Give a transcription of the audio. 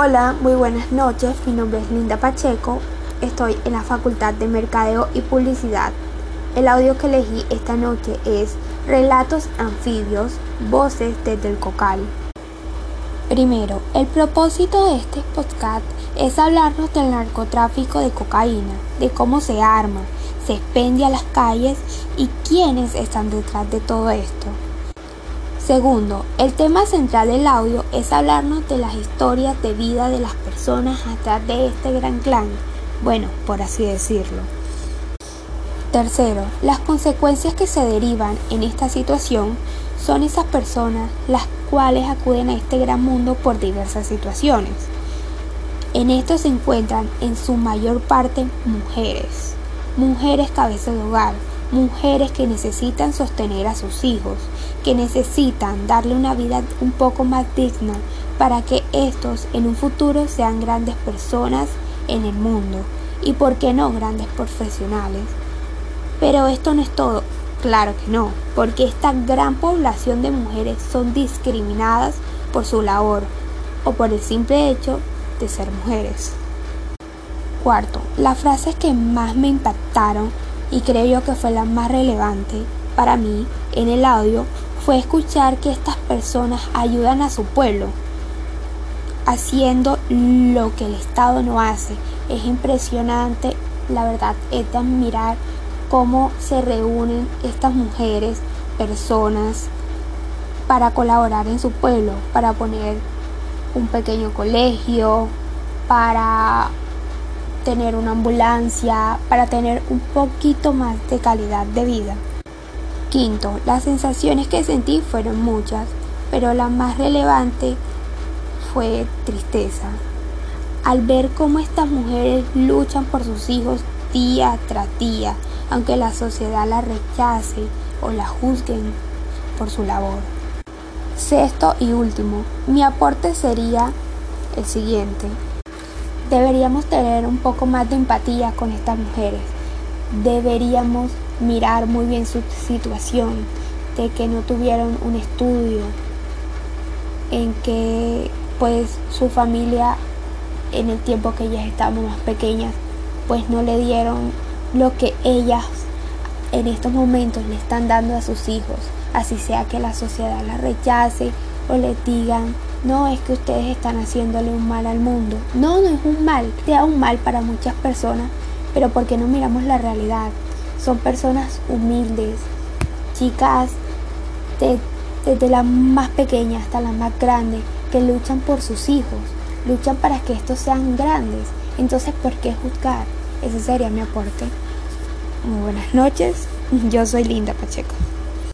Hola, muy buenas noches. Mi nombre es Linda Pacheco. Estoy en la Facultad de Mercadeo y Publicidad. El audio que elegí esta noche es Relatos anfibios, voces desde el cocal. Primero, el propósito de este podcast es hablarnos del narcotráfico de cocaína, de cómo se arma, se expende a las calles y quiénes están detrás de todo esto. Segundo, el tema central del audio es hablarnos de las historias de vida de las personas atrás de este gran clan, bueno, por así decirlo. Tercero, las consecuencias que se derivan en esta situación son esas personas las cuales acuden a este gran mundo por diversas situaciones. En esto se encuentran en su mayor parte mujeres, mujeres cabezas de hogar, mujeres que necesitan sostener a sus hijos, que necesitan darle una vida un poco más digna para que estos en un futuro sean grandes personas en el mundo y por qué no grandes profesionales. Pero esto no es todo, claro que no, porque esta gran población de mujeres son discriminadas por su labor o por el simple hecho de ser mujeres. Cuarto, las frases que más me impactaron y creo yo que fue la más relevante para mí en el audio fue escuchar que estas personas ayudan a su pueblo haciendo lo que el Estado no hace. Es impresionante, la verdad, es de admirar cómo se reúnen estas mujeres, personas, para colaborar en su pueblo, para poner un pequeño colegio, para tener una ambulancia, para tener un poquito más de calidad de vida. Quinto, las sensaciones que sentí fueron muchas, pero la más relevante fue tristeza. Al ver cómo estas mujeres luchan por sus hijos día tras día, aunque la sociedad la rechace o la juzguen por su labor. Sexto y último, mi aporte sería el siguiente. Deberíamos tener un poco más de empatía con estas mujeres. Deberíamos mirar muy bien su situación, de que no tuvieron un estudio, en que pues su familia en el tiempo que ellas estaban más pequeñas, pues no le dieron lo que ellas en estos momentos le están dando a sus hijos, así sea que la sociedad la rechace o les digan no es que ustedes están haciéndole un mal al mundo. No, no es un mal, sea un mal para muchas personas, pero porque no miramos la realidad. Son personas humildes, chicas desde la más pequeña hasta la más grande, que luchan por sus hijos, luchan para que estos sean grandes. Entonces, ¿por qué juzgar? Ese sería mi aporte. Muy buenas noches, yo soy Linda Pacheco.